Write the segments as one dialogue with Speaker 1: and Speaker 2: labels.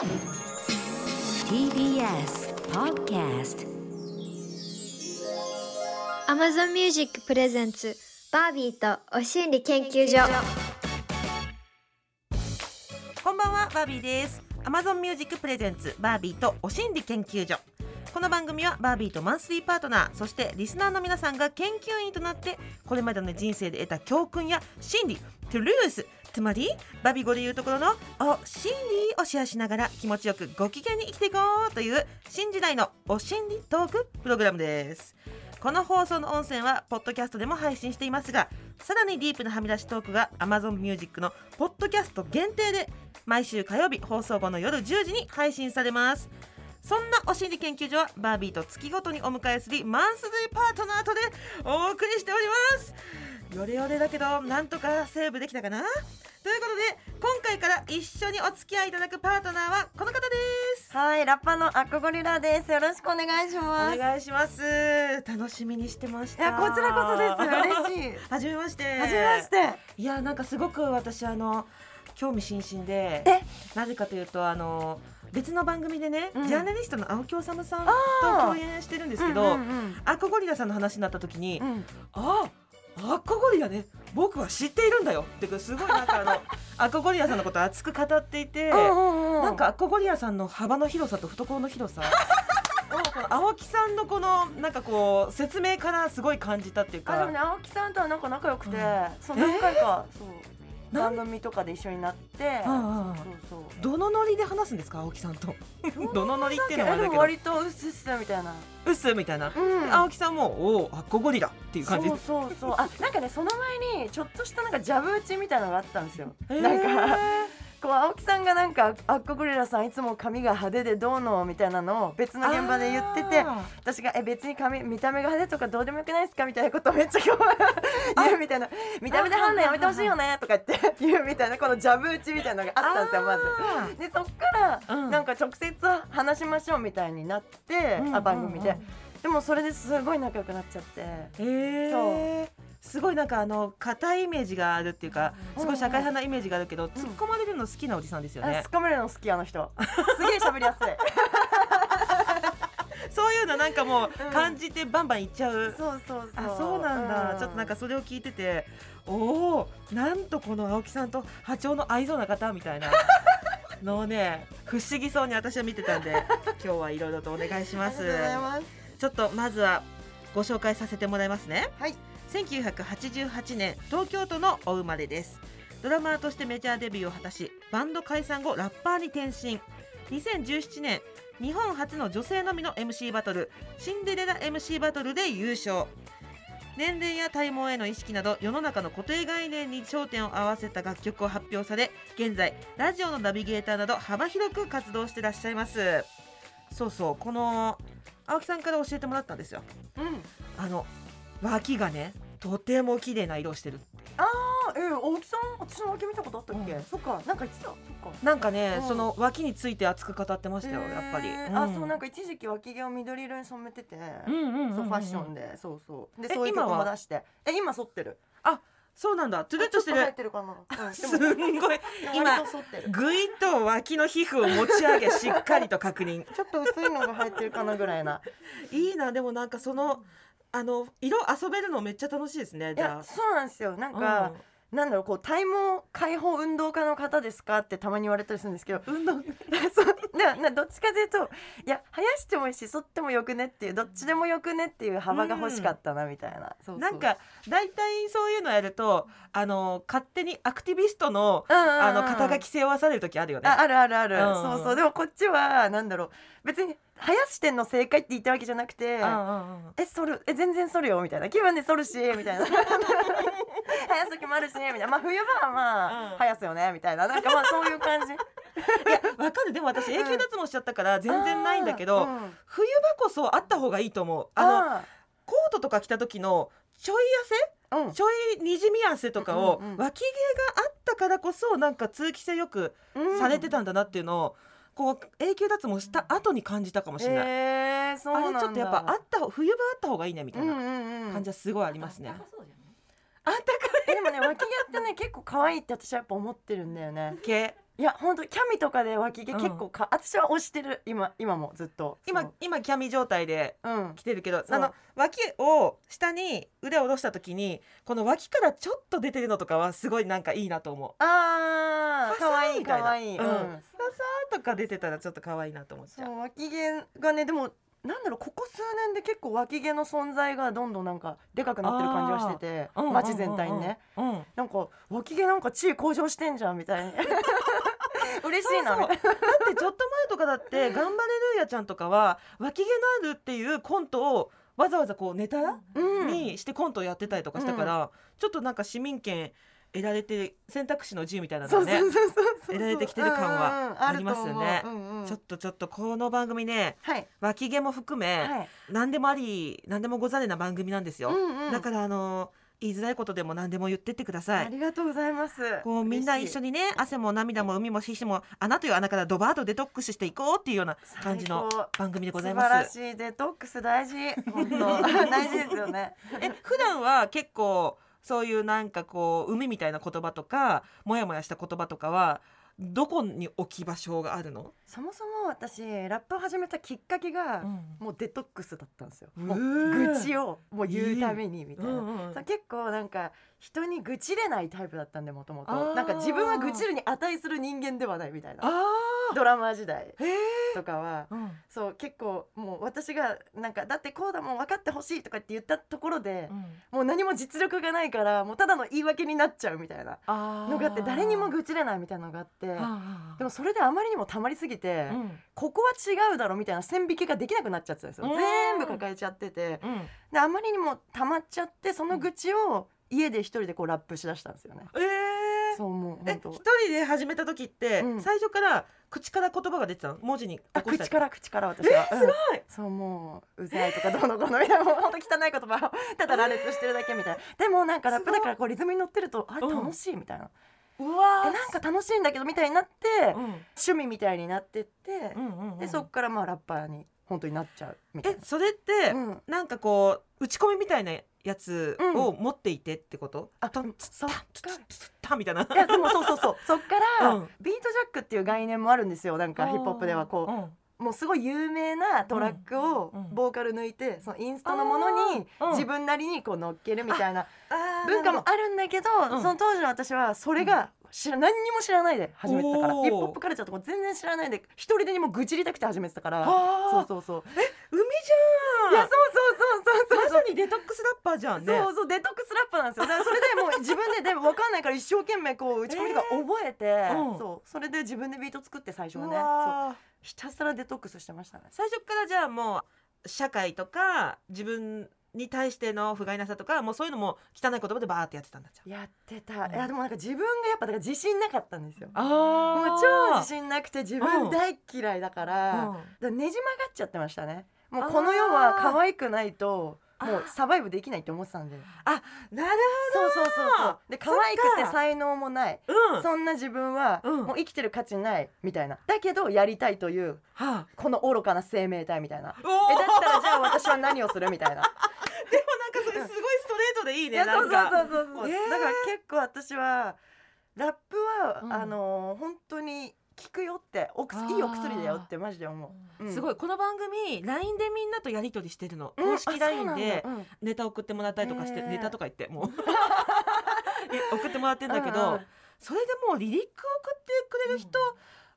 Speaker 1: TBS Podcast
Speaker 2: Amazon Music プレゼンツバービーとお心理研究所。
Speaker 3: こんばんはバービーです。Amazon Music プレゼンツバービーとお心理研究所。この番組はバービーとマンスリーパートナーそしてリスナーの皆さんが研究員となってこれまでの人生で得た教訓や心理トゥルースつまりバビ語でいうところのお心理をシェアしながら気持ちよくご機嫌に生きていこうという新時代のお心理トークプログラムです。この放送の音声はポッドキャストでも配信していますがさらにディープなはみ出しトークが Amazon Music のポッドキャスト限定で毎週火曜日放送後の夜10時に配信されます。そんなお心理研究所はバービーと月ごとにお迎えするマンスリーパートナーとでお送りしております。よれよれだけどなんとかセーブできたかな？ということで今回から一緒にお付き合いいただくパートナーはこの方です
Speaker 4: はい、ラッパーのアッコゴリラです。よろしくお願いし
Speaker 3: お
Speaker 4: ます。い
Speaker 3: 願いします楽しみにしてました
Speaker 4: や、こちらこそです。嬉しい。
Speaker 3: はじめまして
Speaker 4: はじめまして。
Speaker 3: いやなんかすごく私あの興味津々で
Speaker 4: え？
Speaker 3: なぜかというとあの別の番組でね、
Speaker 4: うん
Speaker 3: ジャーナリストの青木治さんと共演してるんですけど、
Speaker 4: うんうん
Speaker 3: アコゴリラさんの話になった時に、
Speaker 4: うんうん
Speaker 3: あアコゴリラね僕は知っているんだよ。ってすごいなんかあの アコゴリラさんのことを熱く語っていて、なんかアコゴリラさんの幅の広さと懐の広さ。をこの青木さんのこのなんかこう説明からすごい感じたっていうか。
Speaker 4: あでもね青木さんとはなんか仲良くて、
Speaker 3: うん。
Speaker 4: そう何回か、そう。
Speaker 3: なん
Speaker 4: 番組とかで一緒になって、
Speaker 3: どのノリで話すんですか青木さんと。どのノリっていうのはだけ
Speaker 4: 割とうっすうっすみたいな、
Speaker 3: ど。うっすみたいな、
Speaker 4: うん。
Speaker 3: 青木さんもおおアコゴリラっていう感じ。
Speaker 4: そうそうそう。あなんかねその前にちょっとしたなんかジャブ打ちみたいなのがあったんですよ、なんかこう青木さんがなんかアッコゴリラさんいつも髪が派手でどうのみたいなのを別の現場で言ってて
Speaker 3: あ
Speaker 4: 私がえ別に髪見た目が派手とかどうでもよくないですかみたいなことをめっちゃ 言うみたいな。見た目で判断やめてほしいよねとか言って言うみたいな。このジャブ打ちみたいなのがあったんですよまず。
Speaker 3: あ
Speaker 4: でそっから、
Speaker 3: うん
Speaker 4: なんか直接話しましょうみたいになって、
Speaker 3: うん。
Speaker 4: あ番組で、
Speaker 3: うんうん
Speaker 4: でもそれですごい仲良くなっちゃって。
Speaker 3: ー。へえすごいなんかあの硬いイメージがあるっていうかすごい社会派なイメージがあるけど、突っ込まれるの好きなおじさんですよね。
Speaker 4: あつ、かめるの好きあの人。すげえ喋りやすい。
Speaker 3: そういうのなんかもう
Speaker 4: うん
Speaker 3: 感じてバンバンいっちゃう、
Speaker 4: そうそうそう。
Speaker 3: あそうなんだ、
Speaker 4: う
Speaker 3: ちょっとなんかそれを聞いてておおなんとこの青木さんと波長の合いそうな方みたいな。のをね不思議そうに私は見てたんで今日はいろいろとお願いします。
Speaker 4: ありがとうございます
Speaker 3: ちょっとまずはご紹介させてもらいますね。
Speaker 4: はい。
Speaker 3: 1988年東京都のお生まれです。ドラマーとしてメジャーデビューを果たしバンド解散後ラッパーに転身。2017年日本初の女性のみの MC バトルシンデレラ MC バトルで優勝。年齢や体毛への意識など世の中の固定概念に焦点を合わせた楽曲を発表され現在ラジオのナビゲーターなど幅広く活動してらっしゃいます。そうそうこの青木さんから教えてもらったんですよ。
Speaker 4: うん。
Speaker 3: あの脇がねとても綺麗な色をしてる
Speaker 4: あえ大木さん私の脇見たことあったっけ、
Speaker 3: うん。
Speaker 4: そっかなんか言ってたそっか。
Speaker 3: なんかね、
Speaker 4: うん。
Speaker 3: その脇について熱く語ってましたよ、やっぱり、
Speaker 4: へー
Speaker 3: ん。
Speaker 4: あそうなんか一時期脇毛を緑色に染めてて、
Speaker 3: うんうん
Speaker 4: そうファッションで。そうそう。で
Speaker 3: え
Speaker 4: そういう曲も出して。え今剃ってる
Speaker 3: そうなんだ。トゥルッとしてる。
Speaker 4: てる
Speaker 3: すんごい。今ぐいっと脇の皮膚を持ち上げ しっかりと確認。
Speaker 4: ちょっと薄いのが入ってるかなぐらいな。い
Speaker 3: いな。でもなんかそのあの色遊べるのめっちゃ楽しいですね。
Speaker 4: い
Speaker 3: じゃあ。
Speaker 4: やそうなんですよ。なん
Speaker 3: うん。
Speaker 4: か、なんだろうこう体毛解放運動家の方ですかってたまに言われたりするんですけど
Speaker 3: 運動
Speaker 4: そうななどっちかというといや生やしてもいいし剃ってもよくねっていうどっちでもよくねっていう幅が欲しかったなみたいな、
Speaker 3: なんか大体そういうのやるとあの勝手にアクティビストのあの肩書き背負わされる時あるよね。
Speaker 4: ああるあるある、
Speaker 3: うん。
Speaker 4: そうそう。でもこっちはなんだろう。別に生やしてんの正解って言ったわけじゃなくて、え剃るえ全然剃るよみたいな気分で剃るしみたいな生やす時もあるしみたいなまあ冬場はまあ、
Speaker 3: うん
Speaker 4: 生やすよねみたいななんかまあそういう感じ
Speaker 3: いやわかるでも私永久脱毛しちゃったから全然ないんだけど、
Speaker 4: うん
Speaker 3: 冬場こそあった方がいいと思うあのコートとか着た時のちょい
Speaker 4: ーうん
Speaker 3: 汗ちょいにじみ汗とかを、脇毛があったからこそなんか通気性よくされてたんだなっていうのを、こう永久脱毛した後に感じたかもしれない、
Speaker 4: へえそう
Speaker 3: あれちょっとやっぱあった方冬場あった方がいいねみたいな
Speaker 4: うんうんうん。
Speaker 3: 感じはすごいありますね、
Speaker 4: えでもね脇毛ってね結構可愛いって私はやっぱ思ってるんだよね。
Speaker 3: 毛
Speaker 4: いや本当キャミとかで脇毛結構か、私は押してる。今今もずっと。
Speaker 3: 今今キャミ状態で来てるけどあの脇を下に腕を下ろした時にこの脇からちょっと出てるのとかはすごいなんかいいなと思う。
Speaker 4: あーかわいいかわいい、
Speaker 3: う
Speaker 4: うん。ん
Speaker 3: ささーとか出てたらちょっと可愛いなと思っちゃう
Speaker 4: 脇毛がねでもなんだろうここ数年で結構脇毛の存在がどんどんなんかでかくなってる感じがしてて街全体にね。
Speaker 3: うん
Speaker 4: なんか脇毛なんか地位向上してんじゃんみたいに嬉しいな
Speaker 3: だってちょっと前とかだって「頑張れルーヤちゃん」とかは脇毛のあるっていうコントをわざわざこうネタ
Speaker 4: うん。
Speaker 3: にしてコントをやってたりとかしたから、ちょっとなんか市民権得られて選択肢の自由みたいなのね得られてきてる感はありますよね。
Speaker 4: う。んうん
Speaker 3: ちょっとちょっとこの番組ね
Speaker 4: はい。
Speaker 3: 脇毛も含め、
Speaker 4: はい。
Speaker 3: 何でもあり何でもござれな番組なんですよ、
Speaker 4: うんうん。
Speaker 3: だからあの言いづらいことでも何でも言ってってください。
Speaker 4: ありがとうございます。
Speaker 3: こうみんな一緒
Speaker 4: に
Speaker 3: にね汗も涙も海も皮脂も穴という穴からドバーッとデトックスしていこうっていうような感じの番組でござい
Speaker 4: 素晴ら
Speaker 3: ます
Speaker 4: しいデトックス大事。本当。大事ですよね。
Speaker 3: え普段は結構そういうなんかこう海みたいな言葉とかモヤモヤした言葉とかはどこに置き場所があるの、
Speaker 4: そもそも私ラップを始めたきっかけが、もうデトックスだったんですよ。もう愚痴をもう言うためにみたいな。
Speaker 3: うんうん
Speaker 4: そう結構なんか人に愚痴れないタイプだったんでもとも
Speaker 3: あー
Speaker 4: となんか自分は愚痴るに値する人間ではないみたいな
Speaker 3: あ
Speaker 4: ドラマー時代とかは
Speaker 3: うん。
Speaker 4: そう結構もう私がなんかだってこうだもん分かってほしいとかって言ったところで、もう何も実力がないからもうただの言い訳になっちゃうみたいなのがあって誰にも愚痴れないみたいなのがあってでもそれであまりにも溜まりすぎて、
Speaker 3: うん。
Speaker 4: ここは違うだろみたいな線引きができなくなっちゃってたんですよ。
Speaker 3: うん。
Speaker 4: 全部抱えちゃってて。
Speaker 3: うん。
Speaker 4: であまりにも溜まっちゃってその愚痴を家で一人でこうラップしだしたんですよね。
Speaker 3: えー
Speaker 4: そうもう
Speaker 3: え
Speaker 4: 本当。
Speaker 3: 一人で始めた時って、
Speaker 4: うん。
Speaker 3: 最初から口から言葉が出てたの？文字に起
Speaker 4: あ
Speaker 3: こしたり
Speaker 4: 口から口から私は、うん。
Speaker 3: すごい。
Speaker 4: そうもううざいとかどうのこうのみたいなもう本当汚い言葉をただ羅列してるだけみたいな。でもなんかラップだからこうリズムに乗ってるとあれ
Speaker 3: うん。
Speaker 4: 楽しいみたいな、
Speaker 3: うわ
Speaker 4: えなんか楽しいんだけどみたいになって、
Speaker 3: うん。
Speaker 4: 趣味みたいになってって、
Speaker 3: うんうんうん。
Speaker 4: でそっからまあラッパーに本当になっちゃうみたいな。
Speaker 3: えそれって、
Speaker 4: うん。
Speaker 3: なんかこう打ち込みみたいなやつを持っていてってこと、
Speaker 4: あ
Speaker 3: トン
Speaker 4: そっか。
Speaker 3: みたいな。い
Speaker 4: やでもそうそうそう。そっから、
Speaker 3: うん。
Speaker 4: ビートジャックっていう概念もあるんですよ。なんかヒップホップではこう、
Speaker 3: うん。
Speaker 4: もうすごい有名なトラックを
Speaker 3: うん。うん。
Speaker 4: ボーカル抜いてそのインストのものに自分なりにこう乗っけるみたいな文化もあるんだけど
Speaker 3: うん。
Speaker 4: その当時の私はそれが知ら何にも知らないで始めてたから。ヒップホップカルチャーとか全然知らないで一人でにも愚痴りたくて始めてたから。そうそうそう。
Speaker 3: 海
Speaker 4: い
Speaker 3: じゃん。
Speaker 4: やそうそうそうそうそう
Speaker 3: まさにデトックスラッパーじゃんね。
Speaker 4: そうそうデトックスラッパーなんですよ。だからそれでもう自分ででも分かんないから一生懸命こう打ち込みとか覚えて、
Speaker 3: うん。
Speaker 4: そう。それで自分でビート作って最初は
Speaker 3: う
Speaker 4: ねそう。ひたすらデトックスしてましたね。
Speaker 3: 最初からじゃあもう社会とか自分に対しての不甲斐なさとかもうそういうのも汚い言葉でバーってやってたんだじゃん。
Speaker 4: やってた、
Speaker 3: うん。
Speaker 4: いやでもなんか自分がやっぱだから自信なかったんですよ。
Speaker 3: あ
Speaker 4: もう超自信なくて自
Speaker 3: うん
Speaker 4: 分大嫌いだから,、
Speaker 3: うん。
Speaker 4: だからねじ曲がっちゃってましたね。もうこの世は可愛くないともうサバイブできないって思ってたんで
Speaker 3: なる
Speaker 4: そうそうそうそう。で可愛くて才能もない。
Speaker 3: ほどうん。
Speaker 4: そんな自分は
Speaker 3: うん。
Speaker 4: もう生きてる価値ないみたいな。だけどやりたいという
Speaker 3: はあ。
Speaker 4: この愚かな生命体みたいな。えだったらじゃあ私は何をするみたいな。
Speaker 3: でもなんかそれすごいストレートでいいね
Speaker 4: そうそうそうそうだから結構私はラップは、
Speaker 3: うん。
Speaker 4: あの本当に効くよっておく
Speaker 3: あー。
Speaker 4: いいお薬だよってマジで思う、うん。
Speaker 3: すごい。この番組 LINE でみんなとやり取りしてるの。
Speaker 4: うん。
Speaker 3: 公式 LINE
Speaker 4: あ
Speaker 3: でネタ送ってもらったりとかしてネタとか言ってもう。え送ってもらってんだけど
Speaker 4: うんうん。
Speaker 3: それでもうリリック送ってくれる人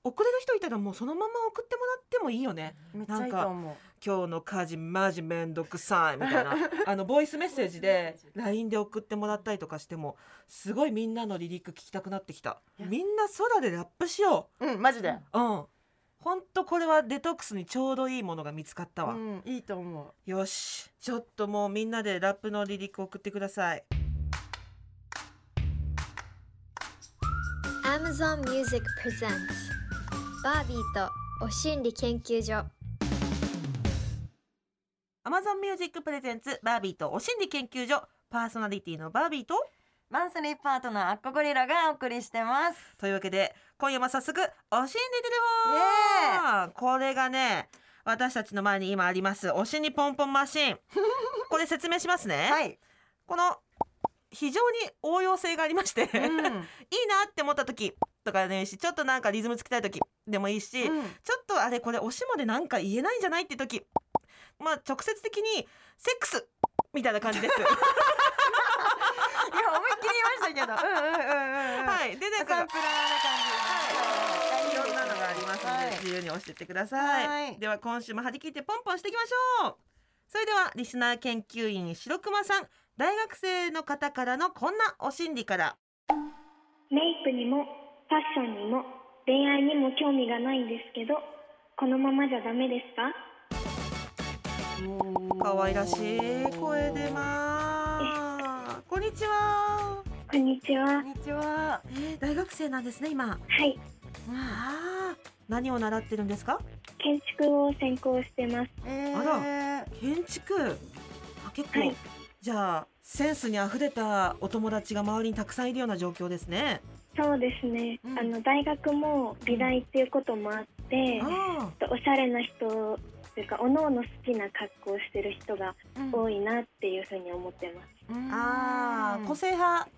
Speaker 3: 送れる人いたらもうそのまま送ってもらってもいいよね。
Speaker 4: うんめっちゃいいと思う。
Speaker 3: 今日の家事マジめんどくさいみたいな。あのボイスメッセージで LINE で送ってもらったりとかしてもすごいみんなのリリック聞きたくなってきた。みんな空でラップしよ
Speaker 4: う。んマジで、
Speaker 3: ううん。ほんとこれはデトックスにちょうどいいものが見つかったわ、
Speaker 4: うん、いいと思う。
Speaker 3: よし。ちょっともうみんなでラップのリリック送ってください。
Speaker 2: Amazon Music Presents バービーとお心理研究所。
Speaker 3: Amazon Music Presents バービーとお心理研究所。パーソナリティのバービーと
Speaker 4: マンスリーパートナーアッコゴリラがお送りしてます。
Speaker 3: というわけで今夜も早速お心理テ
Speaker 4: イ
Speaker 3: レフォン。これがね私たちの前に今ありますお心理ポンポンマシン。これ説明しますね、
Speaker 4: はい、
Speaker 3: この非常に応用性がありまして、いいな
Speaker 4: うん、
Speaker 3: って思った時とかでもいいしちょっとなんかリズムつけたい時でもいいし、
Speaker 4: うん。
Speaker 3: ちょっとあれこれおしもでなんか言えないんじゃないって時まあ直接的にセックスみたいな感じです。
Speaker 4: いや思いっきり言いましたけど。うんうんうんうんうん。
Speaker 3: はい、でねこの
Speaker 4: サンプラーな感じ
Speaker 3: い。ろんなのがありますので、
Speaker 4: はい
Speaker 3: 自由に押してってください、
Speaker 4: はい。
Speaker 3: では今週も張り切ってポンポンしていきましょう。それではリスナー研究員白熊さん。大学生の方からのこんなお心理から。
Speaker 5: メイクにもファッションにも恋愛にも興味がないんですけどこのままじゃダメですか？
Speaker 3: 可愛らしい。声でます。こんにちは、
Speaker 5: こんにちは。
Speaker 4: こんにちは。
Speaker 3: えー、大学生なんですね今。
Speaker 5: はい。
Speaker 3: あー。何を習ってるんですか？
Speaker 5: 建築を専攻してます。
Speaker 4: えー、
Speaker 3: あ建築。あ結構、
Speaker 5: はい。
Speaker 3: じゃあセンスにあふれたお友達が周りにたくさんいるような状況ですね
Speaker 5: そうですね、
Speaker 4: うん。
Speaker 5: あの大学も美大っていうこともあって
Speaker 3: あ
Speaker 5: おしゃれな人というかおのおの好きな格好をしてる人が多いなっていうふうに思ってます。
Speaker 3: ーあー個性派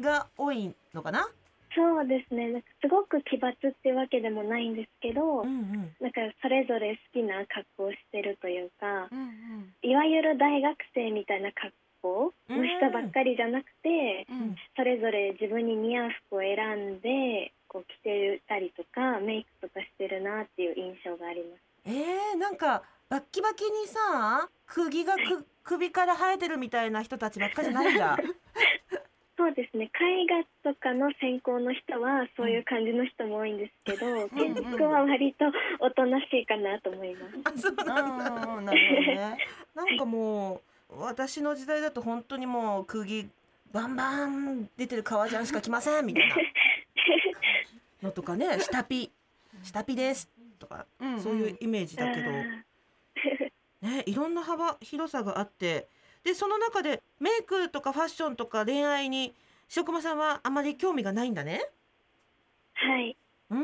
Speaker 3: が多いのかな？
Speaker 5: そうですね。なんかすごく奇抜ってわけでもないんですけど、
Speaker 3: うんうん。
Speaker 5: なんかそれぞれ好きな格好をしてるというか
Speaker 4: うんうん。
Speaker 5: いわゆる大学生みたいな格好の人ばっかりじゃなくて、
Speaker 4: うん。
Speaker 5: それぞれ自分に似合う服を選んでこう着てたりとかメイクとかしてるなっていう印象があります。
Speaker 3: えー、なんかバッキバキにさ釘がく首から生えてるみたいな人たちばっかじゃないんだ。
Speaker 5: そうですね。絵画とかの専攻の人はそういう感じの人も多いんですけど、建築は割とおとなしいかなと思います。
Speaker 3: あそうなんだ。
Speaker 4: な
Speaker 3: んかもう私の時代だと本当にもう釘バンバン出てる革ジャンしか着ませんみたいな。のとかね下ピ下ピです。とか
Speaker 4: うん
Speaker 3: そういうイメージだけど、ね、いろんな幅広さがあって。でその中でメイクとかファッションとか恋愛に白熊さんはあまり興味がないんだね。
Speaker 5: はい、
Speaker 3: うー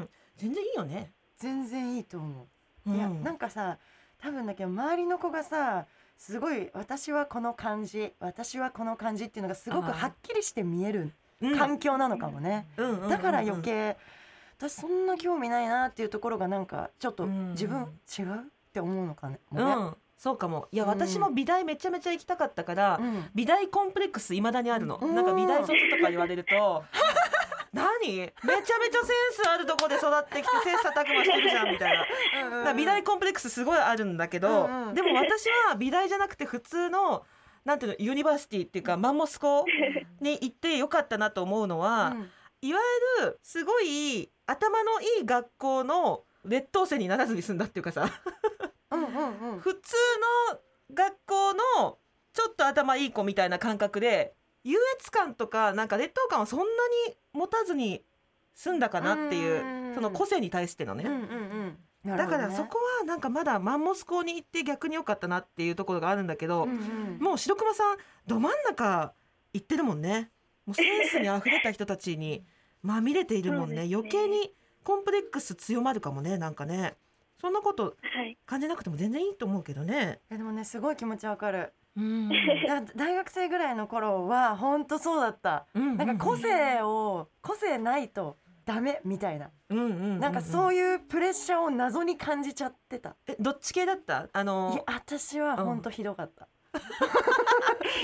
Speaker 3: ん。全然いいよね、
Speaker 4: 全然いいと思う、
Speaker 3: うん、
Speaker 4: いやなんかさ多分だけど周りの子がさすごい私はこの感じ私はこの感じっていうのがすごくはっきりして見える
Speaker 3: うん。
Speaker 4: 環境なのかもね、だから余計私そんな興味ないなっていうところがなんかちょっと
Speaker 3: うん
Speaker 4: 自分違うって思うのかね。
Speaker 3: うん。そうかも。いや
Speaker 4: うん
Speaker 3: 私も美大めちゃめちゃ行きたかったから、
Speaker 4: うん。
Speaker 3: 美大コンプレックスいまだにあるの、
Speaker 4: うん。
Speaker 3: なんか美大卒とか言われると 何？めちゃめちゃセンスあるとこで育ってきて 切磋琢磨してるじゃんみたいな。だから美大コンプレックスすごいあるんだけど、
Speaker 4: うんうん
Speaker 3: でも私は美大じゃなくて普通のなんていうのユニバーシティっていうかマンモス校に行ってよかったなと思うのは、
Speaker 4: うん。
Speaker 3: いわゆるすごい頭のいい学校の劣等生にならずに済んだっていうかさ。
Speaker 4: うんうんうん。
Speaker 3: 普通の学校のちょっと頭いい子みたいな感覚で優越感とかなんか劣等感をそんなに持たずに済んだかなっていう
Speaker 4: うん。
Speaker 3: その個性に対してのね、
Speaker 4: うんうんうん。
Speaker 3: だからそこはなんかまだマンモス校に行って逆に良かったなっていうところがあるんだけど、
Speaker 4: うんうん。
Speaker 3: もう白熊さんど真ん中行ってるもんね。もうセンスにあふれた人たちにまみれているもんね。
Speaker 5: ね。
Speaker 3: 余計にコンプレックス強まるかもねなんかね。そんなこと
Speaker 5: はい、
Speaker 3: 感じなくても全然いいと思うけどね。
Speaker 4: いやでもねすごい気持ちわかる
Speaker 3: うん
Speaker 4: だ大学生ぐらいの頃は本当そうだった。なんか個性を個性ないとダメみたいな。
Speaker 3: うんうんうんうん。
Speaker 4: なんかそういうプレッシャーを謎に感じちゃってた。
Speaker 3: えどっち系だった？あ
Speaker 4: い
Speaker 3: の
Speaker 4: や私は本当ひどかった。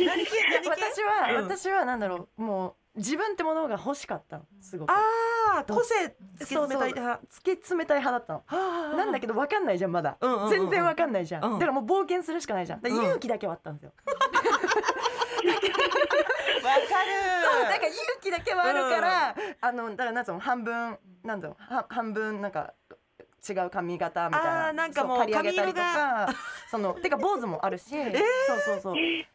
Speaker 3: 何系？何系？
Speaker 4: 私は、
Speaker 3: うん。
Speaker 4: 私はなんだろうもう自分ってものが欲しかったのすごく。
Speaker 3: ああ個性突き詰めたい派。
Speaker 4: 突き詰めたい派だったの。
Speaker 3: はあ
Speaker 4: なんだけど分かんないじゃんまだ、
Speaker 3: うんうんうんうん
Speaker 4: 全然分かんないじゃん、
Speaker 3: うん。
Speaker 4: だからもう冒険するしかないじゃん。だから
Speaker 3: うん。
Speaker 4: 勇気だけはあったんですよ、
Speaker 3: わか
Speaker 4: そうだ
Speaker 3: る
Speaker 4: から勇気だけはあるから、あのだからなんつうの半分なんだろうは半分なんか違う髪型みたいな。
Speaker 3: あーなんかもう
Speaker 4: 刈り上げたりと
Speaker 3: 髪
Speaker 4: か そのてか坊主もあるし、そうそうそう。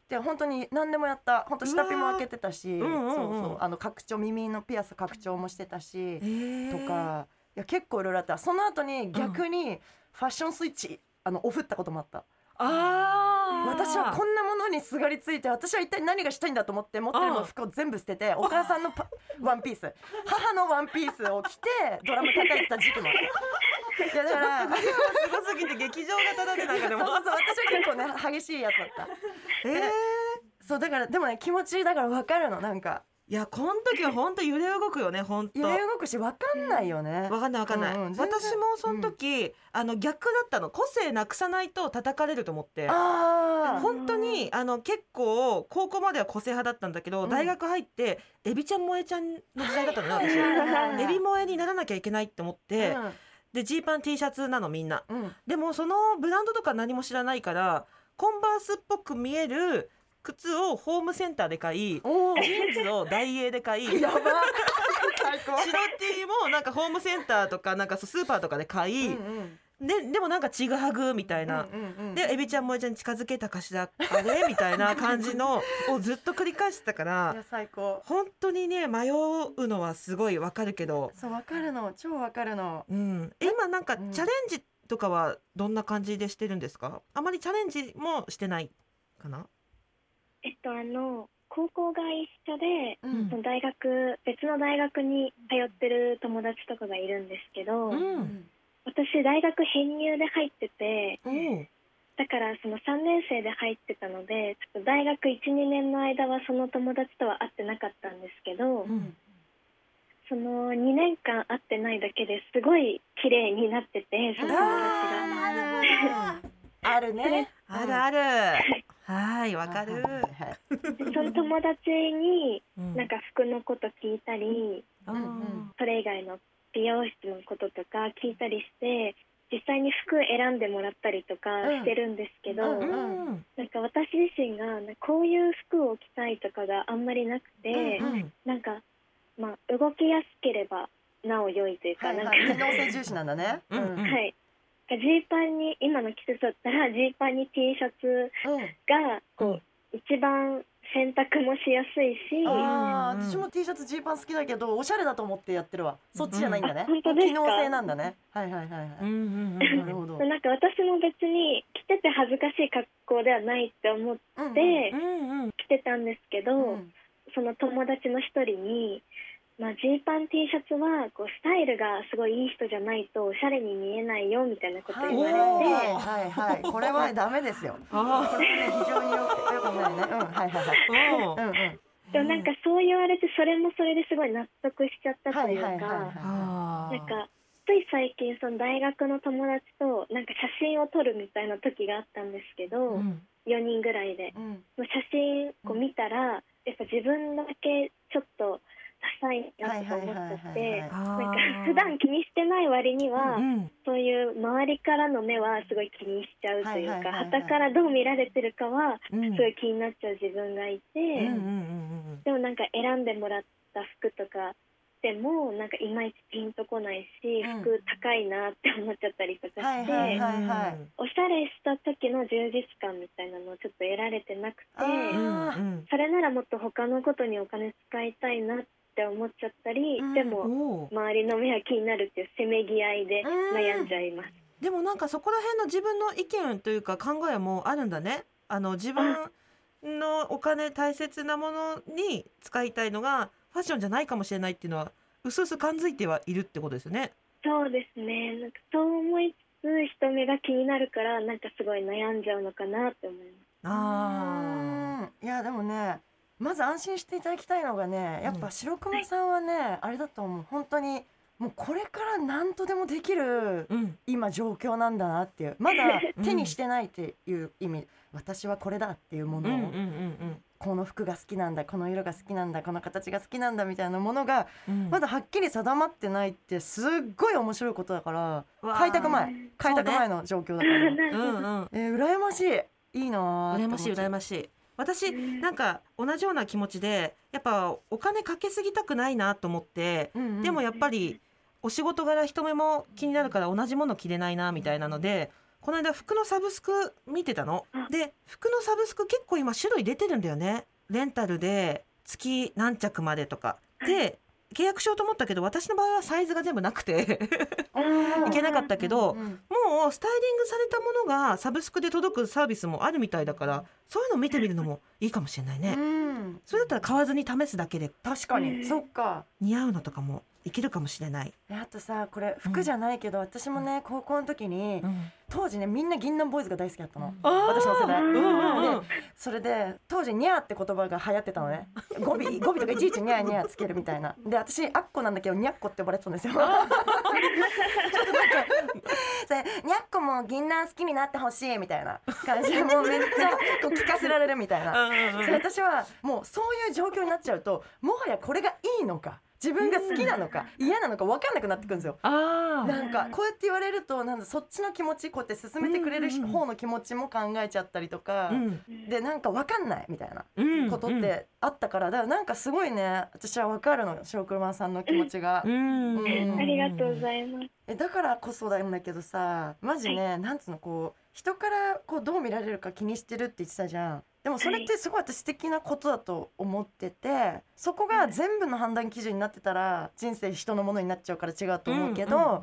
Speaker 4: で本当に何でもやった。本当下ピも開けてたし、
Speaker 3: うわー。うんうんうん。
Speaker 4: そうそう。あの拡張耳のピアス拡張もしてたし、
Speaker 3: えー。
Speaker 4: とか。いや結構いろいろあった。その後に逆にファッションスイッチあのオフったこともあった。
Speaker 3: あー。
Speaker 4: 私はこんなものにすがりついて私は一体何がしたいんだと思って持ってるの服を全部捨ててお母さんのパ ワンピース。母のワンピースを着てドラム叩いてた時期も。あいやだから
Speaker 3: すごすぎて劇場型だねなんかでも
Speaker 4: そうそう私は結構ね激しいやつだった。
Speaker 3: えー。
Speaker 4: そうだからでもね気持ちだから分かるのなんか。
Speaker 3: いやこの時は本当揺れ動くよね本当。
Speaker 4: 揺れ動くしわかんないよね。
Speaker 3: わかんないわかんない、
Speaker 4: うんうん
Speaker 3: 私もその時、あの逆だったの。個性なくさないと叩かれると思って。本当にあの結構高校までは個性派だったんだけど、
Speaker 4: うん。
Speaker 3: 大学入ってエビちゃん萌えちゃんの時代だったのね私。エビ萌えにならなきゃいけないって思って、でジーパン T シャツなのみんな。
Speaker 4: うん。うん
Speaker 3: でもそのブランドとか何も知らないからコンバースっぽく見える靴をホームセンターで買いジー。ンズをダイエーで買い 白 T もなんかホームセンターとかなんかスーパーとかで買い、
Speaker 4: うん
Speaker 3: ででもなんかちぐはぐみたいな、
Speaker 4: うんうんうん。
Speaker 3: でエビちゃん萌えちゃんに近づけたかしらあれ？みたいな 感じのをずっと繰り返してたか
Speaker 4: い
Speaker 3: ら
Speaker 4: や最高。
Speaker 3: 本当にね迷うのはすごいわかるけど、
Speaker 4: そうわかるの。超わかるの。
Speaker 3: うん、え？今なんか
Speaker 4: うん。
Speaker 3: チャレンジとかはどんな感じでしてるんですか？あまりチャレンジもしてないかな？
Speaker 5: えっとあの高校が一緒で、
Speaker 4: うん。
Speaker 5: その大学別の大学に通ってる友達とかがいるんですけど、
Speaker 3: うん
Speaker 5: 私大学編入で入ってて
Speaker 3: おう
Speaker 5: だからその3年生で入ってたのでちょっと大学12年の間はその友達とは会ってなかったんですけど、
Speaker 3: うん
Speaker 5: その2年間会ってないだけですごい綺麗になっててその友達が。
Speaker 4: あるね。
Speaker 3: あるある。はい。わかる。
Speaker 5: その友達に
Speaker 3: うん。
Speaker 5: なんか服のこと聞いたり
Speaker 3: あー
Speaker 4: うん。
Speaker 5: それ以外の美容室のこととか聞いたりして実際に服選んでもらったりとかしてるんですけど、
Speaker 4: うん
Speaker 3: うん
Speaker 5: なんか私自身がこういう服を着たいとかがあんまりなくて、
Speaker 3: うん
Speaker 5: なんか、まあ、動きやすければなお良いというか、
Speaker 4: はい
Speaker 5: なんか、
Speaker 4: はい機能性重視なんだね。
Speaker 3: うんうん。
Speaker 5: はい。ジーパンに今の季節だったらジーパンに T シャツ
Speaker 4: うん
Speaker 5: がこう、一番洗濯もしやすいし。
Speaker 4: ああ、
Speaker 3: うん。
Speaker 4: 私も T シャツジーパン好きだけどおしゃれだと思ってやってるわ。そっちじゃないんだね、
Speaker 5: あ本当ですか？
Speaker 4: 機能性なんだね。はいはいはいはい、
Speaker 3: うんうん
Speaker 4: なるほど、
Speaker 5: なんか私も別に着てて恥ずかしい格好ではないって思って
Speaker 4: うんうん。
Speaker 3: うんうん。
Speaker 5: 着てたんですけど、
Speaker 4: うん。
Speaker 5: その友達の一人に、まあ、ジーパン T シャツはこうスタイルがすごいいい人じゃないとおしゃれに見えないよみたいなこと
Speaker 4: はい
Speaker 5: 言われて、
Speaker 4: はいはいはい。これはダメですよ。
Speaker 3: あ
Speaker 4: これはね非常によくよくないね。うんはいはいはい。
Speaker 3: ーおう
Speaker 4: うんうん。
Speaker 5: でもなんかそう言われてそれもそれですごい納得しちゃったというか、
Speaker 4: はいはいはい
Speaker 5: なんかつい最近その大学の友達となんか写真を撮るみたいな時があったんですけど、
Speaker 3: うん。
Speaker 5: 4人ぐらいで。
Speaker 4: うん。
Speaker 5: 写真こう見たら、やっぱ自分だけちょっとダサいな
Speaker 4: はい
Speaker 5: とか思って
Speaker 4: はい
Speaker 3: あ
Speaker 5: なんか
Speaker 3: ー
Speaker 5: 普段気にしてない割には、
Speaker 3: うん
Speaker 5: そういう周りからの目はすごい気にしちゃうというか
Speaker 4: はいはいはいはい。
Speaker 5: 傍からどう見られてるかは
Speaker 3: うん。
Speaker 5: すごい気になっちゃう自分がいて、でもなんか選んでもらった服とかでもなんかいまいちピンとこないし
Speaker 4: うん。
Speaker 5: 服高いなって思っちゃったりとかして、おしゃれした時の充実感みたいなのをちょっと得られてなくてそれならもっと他のことにお金使いたいなって思っちゃったり、
Speaker 4: うん
Speaker 5: でも周りの目は気になるっていうせめぎ合いで悩んじゃいます。
Speaker 3: でもなんかそこら辺の自分の意見というか考えもあるんだね。あの自分のお金大切なものに使いたいのがファッションじゃないかもしれないっていうのはうすうす感づいてはいるってことですよね。
Speaker 5: そうですねなんかそう思いつつ人目が気になるからなんかすごい悩んじゃうのかなって思います。
Speaker 3: あ
Speaker 4: うんいやでもねまず安心していただきたいのがねやっぱ白熊さんはね、あれだと思う。本当にもうこれから何とでもできる。今状況なんだなっていう。まだ
Speaker 3: うん。
Speaker 4: 手にしてないっていう意味、私はこれだっていうものを、
Speaker 3: うんうんうん
Speaker 4: この服が好きなんだこの色が好きなんだこの形が好きなんだみたいなものが
Speaker 3: うん。
Speaker 4: まだはっきり定まってないってすっごい面白いことだから
Speaker 3: わあ
Speaker 4: 開拓前。開拓前の状況だから、
Speaker 5: なるほど
Speaker 3: うんうん。
Speaker 4: えー、羨ましい。いいなー
Speaker 3: 羨ましい羨
Speaker 4: ま
Speaker 3: ましい。私
Speaker 5: うん
Speaker 3: なんか同じような気持ちでやっぱお金かけすぎたくないなと思って、でもやっぱりお仕事柄人目も気になるから同じもの着れないなみたいなのでこの間服のサブスク見てたの。
Speaker 5: あ。
Speaker 3: で服のサブスク結構今種類出てるんだよね。レンタルで月何着までとか。で契約しようと思ったけど私の場合はサイズが全部なくて。いけなかったけど
Speaker 4: うん
Speaker 3: もうスタイリングされたものがサブスクで届くサービスもあるみたいだからそういうの見てみるのもいいかもしれないね。
Speaker 4: うん。
Speaker 3: それだったら買わずに試すだけで
Speaker 4: 確かに、
Speaker 5: うん。
Speaker 4: そっか。
Speaker 3: 似合うのとかもいけるかもしれない、
Speaker 4: えあとさこれ服じゃないけど、私もね高校の時に、
Speaker 3: うん、
Speaker 4: 当時ねみんな銀杏ボーイズが大好きだったの、
Speaker 3: あー。
Speaker 4: 私の世代、
Speaker 3: うんうんうん。
Speaker 4: でそれで当時「ニャー」って言葉が流行ってたのね。語尾語尾とかいちいち「ニャーニャー」つけるみたいな。で私あっこなんだけど「ニャッコ」って呼ばれてたんですよ。ちょっとなんかそれ「ニャッコも銀杏好きになってほしい」みたいな感じで もうめっちゃこう聞かせられるみたいな。
Speaker 3: うんうんうん。
Speaker 4: それ私はもうそういう状況になっちゃうともはやこれがいいのか自分が好きなのか嫌なのか分かんなくなってくるんですよ。
Speaker 3: あー
Speaker 4: なんかこうやって言われるとなんだそっちの気持ちこうやって進めてくれる方の気持ちも考えちゃったりとか、
Speaker 3: うん
Speaker 4: でなんか分かんないみたいな
Speaker 3: うん
Speaker 4: ことってあったからだからなんかすごいね私は分かるの白黒さんの気持ちが
Speaker 3: う。ん
Speaker 4: うん
Speaker 5: ありがとうございます。
Speaker 4: えだからこそなんだけどさマジね、なんつうのこう人からこうどう見られるか気にしてるって言ってたじゃん。でもそれってすごい私素敵なことだと思っててそこが全部の判断基準になってたら人生人のものになっちゃうから違うと思うけど、
Speaker 3: うんうん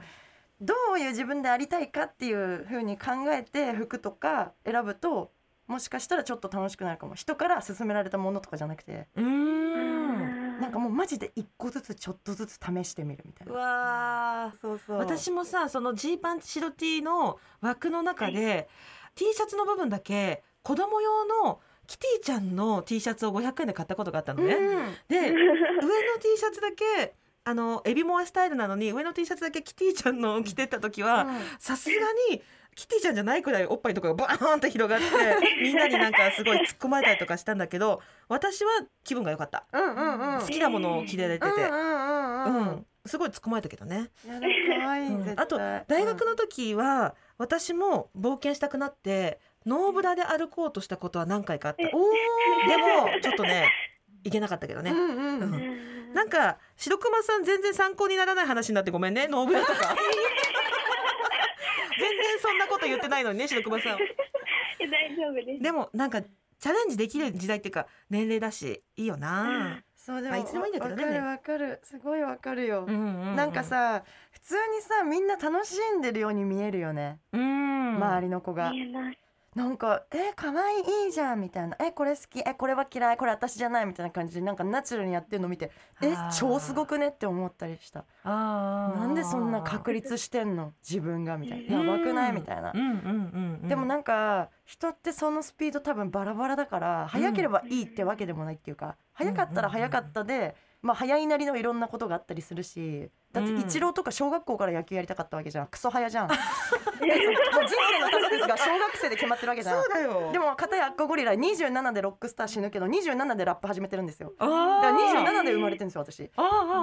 Speaker 4: どういう自分でありたいかっていう風に考えて服とか選ぶともしかしたらちょっと楽しくなるかも。人から勧められたものとかじゃなくて。
Speaker 3: うーん。
Speaker 4: なんかもうマジで一個ずつちょっとずつ試してみるみたいうな。
Speaker 3: わー
Speaker 4: そうそう。
Speaker 3: 私もさそのジーパン白 T の枠の中で、T シャツの部分だけ子供用のキティちゃんの T シャツを500円で買ったことがあったのね。
Speaker 4: うん。
Speaker 3: で 上の T シャツだけあのエビモアスタイルなのに上の T シャツだけキティちゃんのを着てった時はさすがにキティちゃんじゃないくらいおっぱいとかがバーンって広がって みんなになんかすごい突っ込まれたりとかしたんだけど私は気分が良かった。
Speaker 4: うんうんうん。
Speaker 3: 好きなものを着れてて、
Speaker 4: うん
Speaker 3: すごい突っ込まれたけどね。
Speaker 4: いい
Speaker 3: うん。あと大学の時は私も冒険したくなってノーブラで歩こうとしたことは何回かあった。でもちょっとね いけなかったけどね。
Speaker 4: うんうん
Speaker 3: うんなんか白熊さん全然参考にならない話になってごめんねノーブラとか。全然そんなこと言ってないのにね白熊さん。
Speaker 5: 大丈夫です。
Speaker 3: でもなんかチャレンジできる時代っていうか年齢だしいいよな。
Speaker 4: そうでも
Speaker 3: まあいつでもいいんだけどね
Speaker 4: わかるわかるすごいわかるよ
Speaker 3: うんうんうん
Speaker 4: なんか、さ普通にさみんな楽しんでるように見えるよね
Speaker 3: うん、
Speaker 4: 周りの子が
Speaker 5: 見えます。
Speaker 4: なんか「え可愛いいいじゃん」みたいな「えこれ好き。えこれは嫌い。これ私じゃない」みたいな感じでなんかナチュラルにやってるの見て「え超すごくね」って思ったりした。なんでそんな確立してんの？自分がみたいな。やばくないみたいな。でもなんか人ってそのスピード多分バラバラだから早ければいいってわけでもないっていうか早かったら早かったでまあ早いなりのいろんなことがあったりするしだって
Speaker 3: うん。
Speaker 4: イチローとか小学校から野球やりたかったわけじゃん。クソ早じゃん。もう人生の達成が小学生で決まってるわけじゃん。
Speaker 3: そうだよ。
Speaker 4: でも片やアッコゴリラ27でロックスター死ぬけど27でラップ始めてるんですよ。
Speaker 3: あ
Speaker 4: だ
Speaker 3: ー
Speaker 4: から27で生まれてるんですよ私。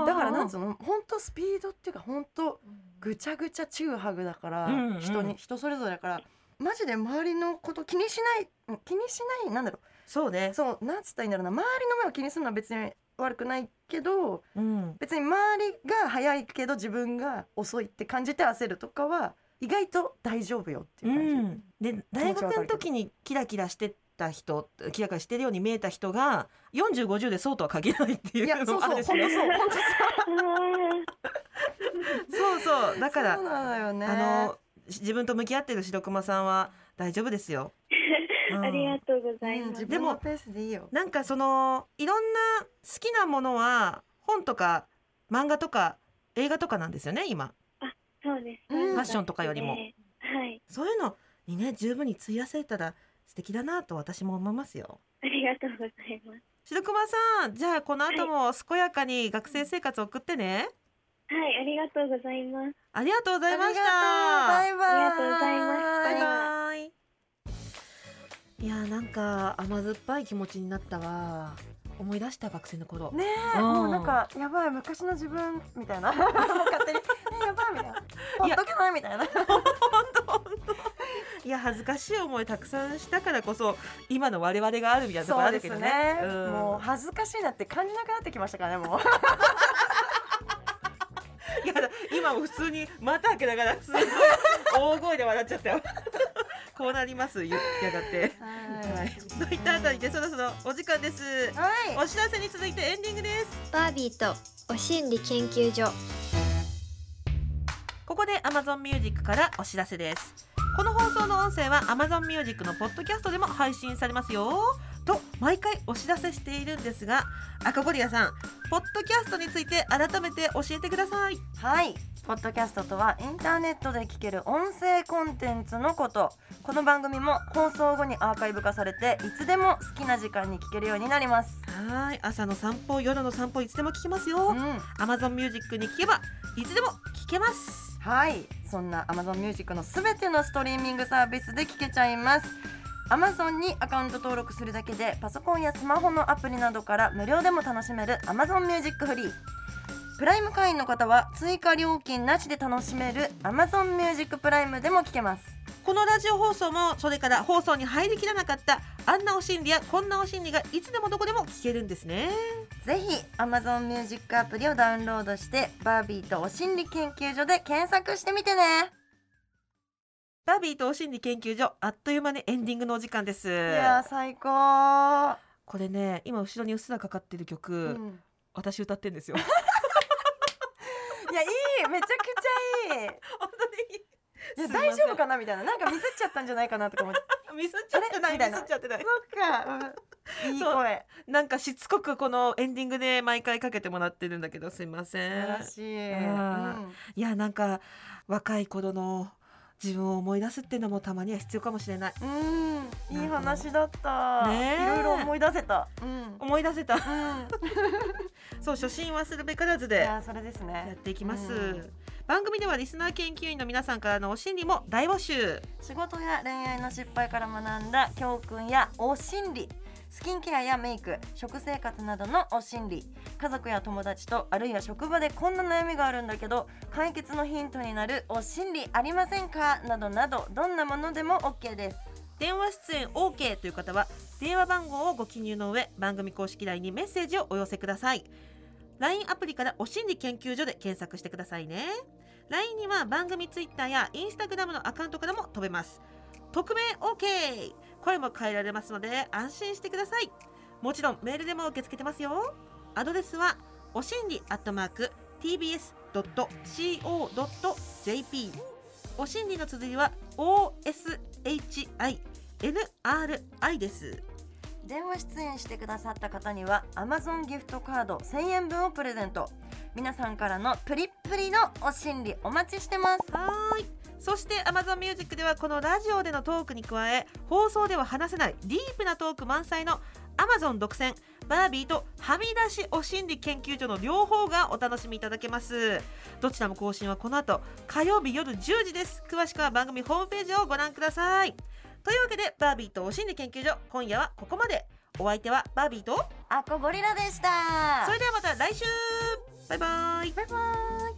Speaker 4: だからなん
Speaker 3: う
Speaker 4: つうの本当スピードっていうか本当ぐちゃぐちゃちぐはぐだから、
Speaker 3: うんうん。
Speaker 4: 人に人それぞれだからマジで周りのこと気にしないうん気にしないなんだろ
Speaker 3: そうね。
Speaker 4: うそうなんつったらいいんだろうな。周りの目を気にするのは別に悪くないけど
Speaker 3: うん。
Speaker 4: 別に周りが速いけど自分が遅いって感じて焦るとかは意外と大丈夫よって
Speaker 3: う
Speaker 4: いう感じ、
Speaker 3: ん、で大学の時にキラキラしてた人キラキラしてるように見えた人が4050でそうとは限らないってい
Speaker 4: いうやそう
Speaker 3: のもあ
Speaker 4: そう 本当
Speaker 3: るしね
Speaker 4: そう本当
Speaker 3: そうそう。だから
Speaker 4: そうなのよね。
Speaker 3: あの自分と向き合ってる白熊さんは大丈夫ですよ。うん。
Speaker 5: ありがとうござい
Speaker 4: うん、
Speaker 5: ます。
Speaker 4: でいいよ。
Speaker 3: なんかそのいろんな好きなものは本とか漫画とか映画とかなんですよね今。
Speaker 5: そうです。
Speaker 4: うん。
Speaker 3: ファッションとかよりも。
Speaker 5: はい。
Speaker 3: そういうのにね十分に費やせたら素敵だなと私も思いますよ。
Speaker 5: ありがとうございます。
Speaker 3: 白熊さんじゃあこの後も健やかに学生生活を送ってね。
Speaker 5: はい、ありがとうございます。
Speaker 3: ありがとうございました。
Speaker 4: バイバイ。
Speaker 5: ありがとうございました。
Speaker 3: バイバイいやーなんか甘酸っぱい気持ちになったわ。思い出した学生の頃。
Speaker 4: ねえ、
Speaker 3: うん。
Speaker 4: もうなんかやばい昔の自分みたいな。勝手にえやばいみたいな。ほっとけないみたいな。い
Speaker 3: や恥ずかしい思いたくさんしたからこそ今の我々があるみたいなところあるけどね。
Speaker 4: ね、
Speaker 3: うん。
Speaker 4: もう恥ずかしいなって感じなくなってきましたからねもう。
Speaker 3: いや今も普通に股開けながらすごい大声で笑っちゃったよこうなりますややがて。はい。といったあたりでそろそろお時間です。
Speaker 4: はい。
Speaker 3: お知らせに続いてエンディングです。
Speaker 2: バービーとお心理研究所。
Speaker 3: ここで Amazon Music からお知らせですこの放送の音声は Amazon Music のポッドキャストでも配信されますよと毎回お知らせしているんですが赤ゴリラさんポッドキャストについて改めて教えてください。
Speaker 4: はい。ポッドキャストとはインターネットで聞ける音声コンテンツのこと。この番組も放送後にアーカイブ化されていつでも好きな時間に聞けるようになります。
Speaker 3: はい。朝の散歩夜の散歩いつでも聞けますよ、
Speaker 4: うん。
Speaker 3: Amazon Music に聞けばいつでも聞けます。
Speaker 4: はい。そんな Amazon Music のすべてのストリーミングサービスで聴けちゃいます Amazon にアカウント登録するだけでパソコンやスマホのアプリなどから無料でも楽しめる Amazon Music フリープライム会員の方は追加料金なしで楽しめる Amazon Music プライムでも聴けます。
Speaker 3: このラジオ放送もそれから放送に入りきらなかったあんなお心理やこんなお心理がいつでもどこでも聞けるんですね。
Speaker 4: ぜひ Amazon Music アプリをダウンロードしてバービーとお心理研究所で検索してみてね
Speaker 3: バービーとお心理研究所あっという間にエンディングのお時間です。
Speaker 4: いやー最高。
Speaker 3: これね今後ろにうっすらかかってる曲、
Speaker 4: うん。
Speaker 3: 私歌ってんですよ。
Speaker 4: いやいい。めちゃくちゃいい。
Speaker 3: 本当に
Speaker 4: いや大丈夫かなみたいな。なんかミスっちゃったんじゃないかなとか思って
Speaker 3: ミスっちゃってない。ミスっちゃってない。
Speaker 4: そっか、うん、いい声。
Speaker 3: なんかしつこくこのエンディングで毎回かけてもらってるんだけどすいません。
Speaker 4: らしい、
Speaker 3: あー。いやなんか若い頃の自分を思い出すっていうのもたまには必要かもしれない。
Speaker 4: うん、うん、いい話だった、
Speaker 3: ねえ。
Speaker 4: いろいろ思い出せた。うん、
Speaker 3: 思い出せた。
Speaker 4: うん、
Speaker 3: そう初心忘るべからずで
Speaker 4: いやそれです
Speaker 3: や
Speaker 4: ね
Speaker 3: っていきます、
Speaker 4: うん。
Speaker 3: 番組ではリスナー研究員の皆さんからのお心理も大募集。
Speaker 4: 仕事や恋愛の失敗から学んだ教訓やお心理スキンケアやメイク食生活などのお心理家族や友達とあるいは職場でこんな悩みがあるんだけど解決のヒントになるお心理ありませんか？などなどどんなものでも OK です。
Speaker 3: 電話出演 OK という方は電話番号をご記入の上番組公式 LINE にメッセージをお寄せください。LINE アプリからお心理研究所で検索してくださいね。LINE には番組 Twitter や Instagram のアカウントからも飛べます。匿名 OK 声も変えられますので安心してください。もちろんメールでも受け付けてますよ。アドレスはおしんりアットマーク tbs.co.jp おしんりの綴りは OSHINRI です。
Speaker 4: 電話出演してくださった方には Amazon ギフトカード1000円分をプレゼント。皆さんからのプリップリのお心理お待ちしてます。
Speaker 3: はーいそして Amazon Music ではこのラジオでのトークに加え放送では話せないディープなトーク満載の Amazon 独占バービーとはみ出しお心理研究所の両方がお楽しみいただけます。どちらも更新はこの後火曜日夜10時です。詳しくは番組ホームページをご覧ください。というわけでバービーとお心理研究所今夜はここまで。お相手はバービーと
Speaker 4: アコゴリラでした。
Speaker 3: それではまた来週。バイバイ。
Speaker 4: バイバイ